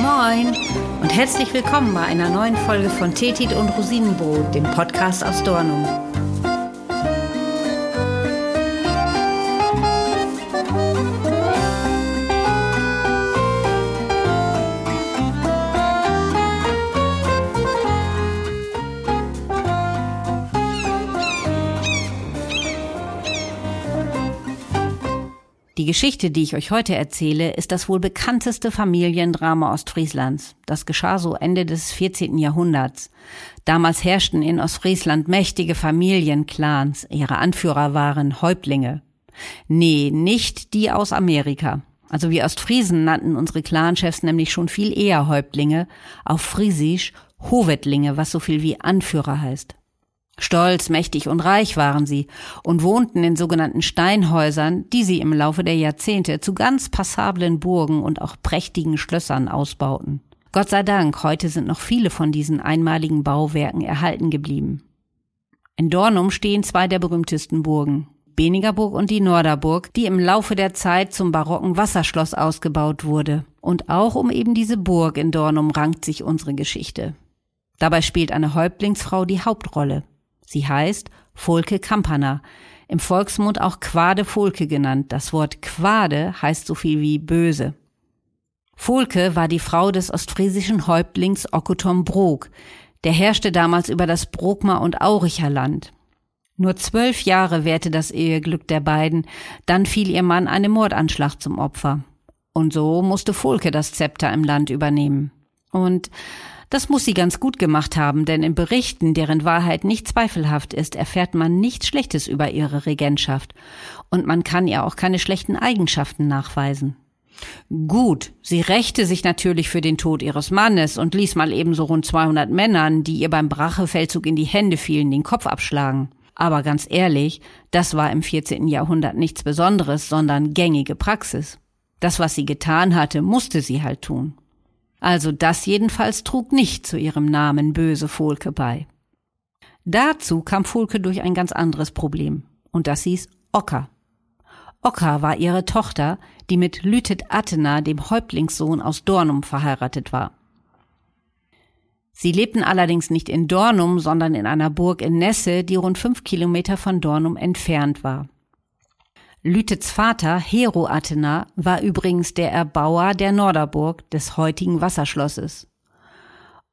Moin und herzlich willkommen bei einer neuen Folge von Tetit und Rosinenbrot, dem Podcast aus Dornum. Die Geschichte, die ich euch heute erzähle, ist das wohl bekannteste Familiendrama Ostfrieslands. Das geschah so Ende des 14. Jahrhunderts. Damals herrschten in Ostfriesland mächtige Familienclans. Ihre Anführer waren Häuptlinge. Nee, nicht die aus Amerika. Also wir Ostfriesen nannten unsere Clanchefs nämlich schon viel eher Häuptlinge, auf Friesisch Hovetlinge, was so viel wie Anführer heißt. Stolz, mächtig und reich waren sie und wohnten in sogenannten Steinhäusern, die sie im Laufe der Jahrzehnte zu ganz passablen Burgen und auch prächtigen Schlössern ausbauten. Gott sei Dank, heute sind noch viele von diesen einmaligen Bauwerken erhalten geblieben. In Dornum stehen zwei der berühmtesten Burgen, Benigerburg und die Norderburg, die im Laufe der Zeit zum barocken Wasserschloss ausgebaut wurde. Und auch um eben diese Burg in Dornum rankt sich unsere Geschichte. Dabei spielt eine Häuptlingsfrau die Hauptrolle. Sie heißt Volke Kampana, im Volksmund auch Quade Volke genannt. Das Wort Quade heißt so viel wie böse. Volke war die Frau des ostfriesischen Häuptlings Okkutom Brok. Der herrschte damals über das Brokmer und Auricher Land. Nur zwölf Jahre währte das Eheglück der beiden, dann fiel ihr Mann einem Mordanschlag zum Opfer. Und so musste Volke das Zepter im Land übernehmen. Und das muss sie ganz gut gemacht haben, denn in Berichten, deren Wahrheit nicht zweifelhaft ist, erfährt man nichts Schlechtes über ihre Regentschaft. Und man kann ihr auch keine schlechten Eigenschaften nachweisen. Gut, sie rächte sich natürlich für den Tod ihres Mannes und ließ mal ebenso rund 200 Männern, die ihr beim Brachefeldzug in die Hände fielen, den Kopf abschlagen. Aber ganz ehrlich, das war im 14. Jahrhundert nichts Besonderes, sondern gängige Praxis. Das, was sie getan hatte, musste sie halt tun. Also das jedenfalls trug nicht zu ihrem Namen böse Volke bei. Dazu kam Volke durch ein ganz anderes Problem, und das hieß Ocker. Ocker war ihre Tochter, die mit Lütet Attena, dem Häuptlingssohn aus Dornum, verheiratet war. Sie lebten allerdings nicht in Dornum, sondern in einer Burg in Nesse, die rund fünf Kilometer von Dornum entfernt war. Lütets Vater, Hero Athena, war übrigens der Erbauer der Norderburg des heutigen Wasserschlosses.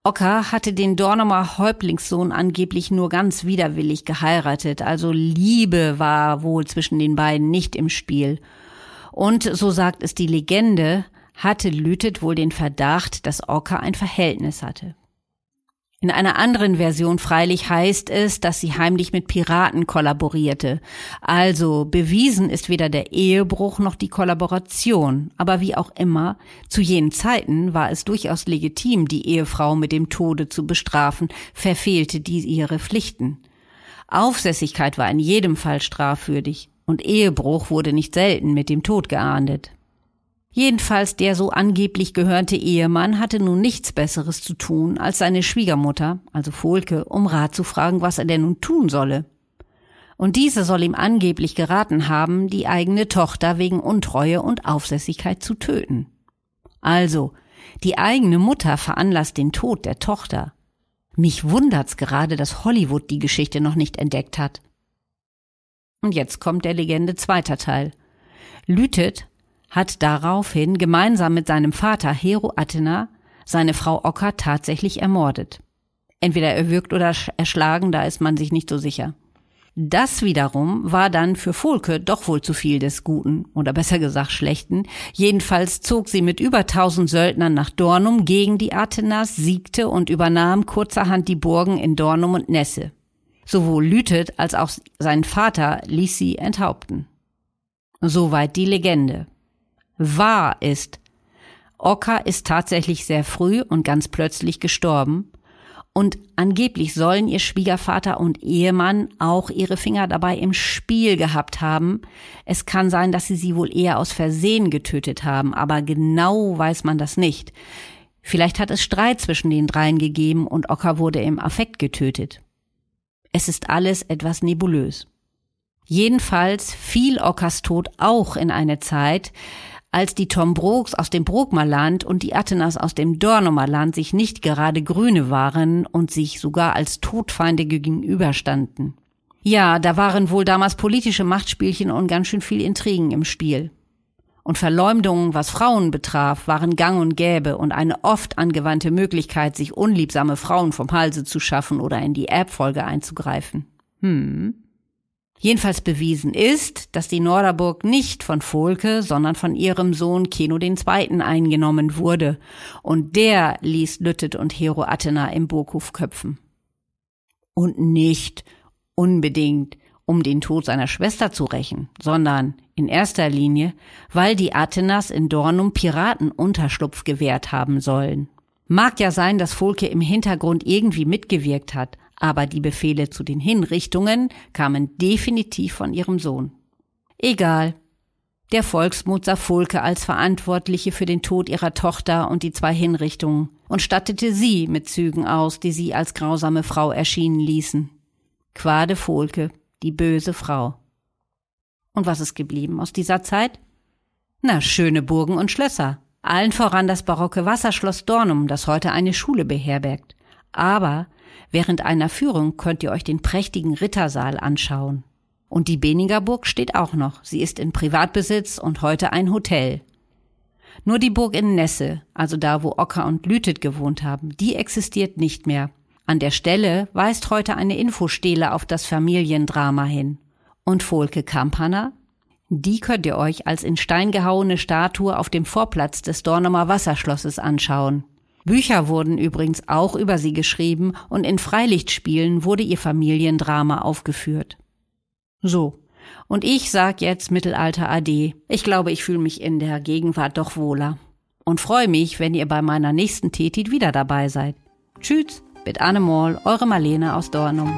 Ocker hatte den Dornumer Häuptlingssohn angeblich nur ganz widerwillig geheiratet, also Liebe war wohl zwischen den beiden nicht im Spiel. Und, so sagt es die Legende, hatte Lütet wohl den Verdacht, dass Ocker ein Verhältnis hatte. In einer anderen Version freilich heißt es, dass sie heimlich mit Piraten kollaborierte. Also bewiesen ist weder der Ehebruch noch die Kollaboration. Aber wie auch immer, zu jenen Zeiten war es durchaus legitim, die Ehefrau mit dem Tode zu bestrafen, verfehlte die ihre Pflichten. Aufsässigkeit war in jedem Fall strafwürdig und Ehebruch wurde nicht selten mit dem Tod geahndet. Jedenfalls der so angeblich gehörnte Ehemann hatte nun nichts Besseres zu tun, als seine Schwiegermutter, also Volke, um Rat zu fragen, was er denn nun tun solle. Und diese soll ihm angeblich geraten haben, die eigene Tochter wegen Untreue und Aufsässigkeit zu töten. Also, die eigene Mutter veranlasst den Tod der Tochter. Mich wundert's gerade, dass Hollywood die Geschichte noch nicht entdeckt hat. Und jetzt kommt der Legende zweiter Teil. Lütet hat daraufhin gemeinsam mit seinem Vater Hero Athena seine Frau Ocker tatsächlich ermordet. Entweder erwürgt oder erschlagen, da ist man sich nicht so sicher. Das wiederum war dann für Volke doch wohl zu viel des Guten oder besser gesagt Schlechten. Jedenfalls zog sie mit über tausend Söldnern nach Dornum gegen die Athenas, siegte und übernahm kurzerhand die Burgen in Dornum und Nesse. Sowohl Lütet als auch sein Vater ließ sie enthaupten. Soweit die Legende wahr ist. Ocker ist tatsächlich sehr früh und ganz plötzlich gestorben. Und angeblich sollen ihr Schwiegervater und Ehemann auch ihre Finger dabei im Spiel gehabt haben. Es kann sein, dass sie sie wohl eher aus Versehen getötet haben, aber genau weiß man das nicht. Vielleicht hat es Streit zwischen den dreien gegeben und Ocker wurde im Affekt getötet. Es ist alles etwas nebulös. Jedenfalls fiel Ockers Tod auch in eine Zeit, Als die Tombroks aus dem Brokmerland und die Athenas aus dem Dornumerland sich nicht gerade Grüne waren und sich sogar als Todfeinde gegenüberstanden. Ja, da waren wohl damals politische Machtspielchen und ganz schön viel Intrigen im Spiel. Und Verleumdungen, was Frauen betraf, waren gang und gäbe und eine oft angewandte Möglichkeit, sich unliebsame Frauen vom Halse zu schaffen oder in die Erbfolge einzugreifen. Hm. Jedenfalls bewiesen ist, dass die Norderburg nicht von Volke, sondern von ihrem Sohn Keno II. eingenommen wurde, und der ließ Lüttet und Hero Athena im Burghof köpfen. Und nicht unbedingt, um den Tod seiner Schwester zu rächen, sondern in erster Linie, weil die Athenas in Dornum Piraten Unterschlupf gewährt haben sollen. Mag ja sein, dass Volke im Hintergrund irgendwie mitgewirkt hat, aber die Befehle zu den Hinrichtungen kamen definitiv von ihrem Sohn. Egal. Der Volksmut sah Volke als Verantwortliche für den Tod ihrer Tochter und die zwei Hinrichtungen und stattete sie mit Zügen aus, die sie als grausame Frau erschienen ließen. Quade Volke, die böse Frau. Und was ist geblieben aus dieser Zeit? Na, schöne Burgen und Schlösser. Allen voran das barocke Wasserschloss Dornum, das heute eine Schule beherbergt. Aber Während einer Führung könnt ihr euch den prächtigen Rittersaal anschauen. Und die Benigerburg steht auch noch. Sie ist in Privatbesitz und heute ein Hotel. Nur die Burg in Nesse, also da, wo Ocker und Lütet gewohnt haben, die existiert nicht mehr. An der Stelle weist heute eine Infostele auf das Familiendrama hin. Und Volke Kampana? Die könnt ihr euch als in Stein gehauene Statue auf dem Vorplatz des Dornumer Wasserschlosses anschauen. Bücher wurden übrigens auch über sie geschrieben und in Freilichtspielen wurde ihr Familiendrama aufgeführt. So. Und ich sag jetzt Mittelalter AD. Ich glaube, ich fühle mich in der Gegenwart doch wohler. Und freue mich, wenn ihr bei meiner nächsten Tetit wieder dabei seid. Tschüss, mit Anne Moll, eure Marlene aus Dornum.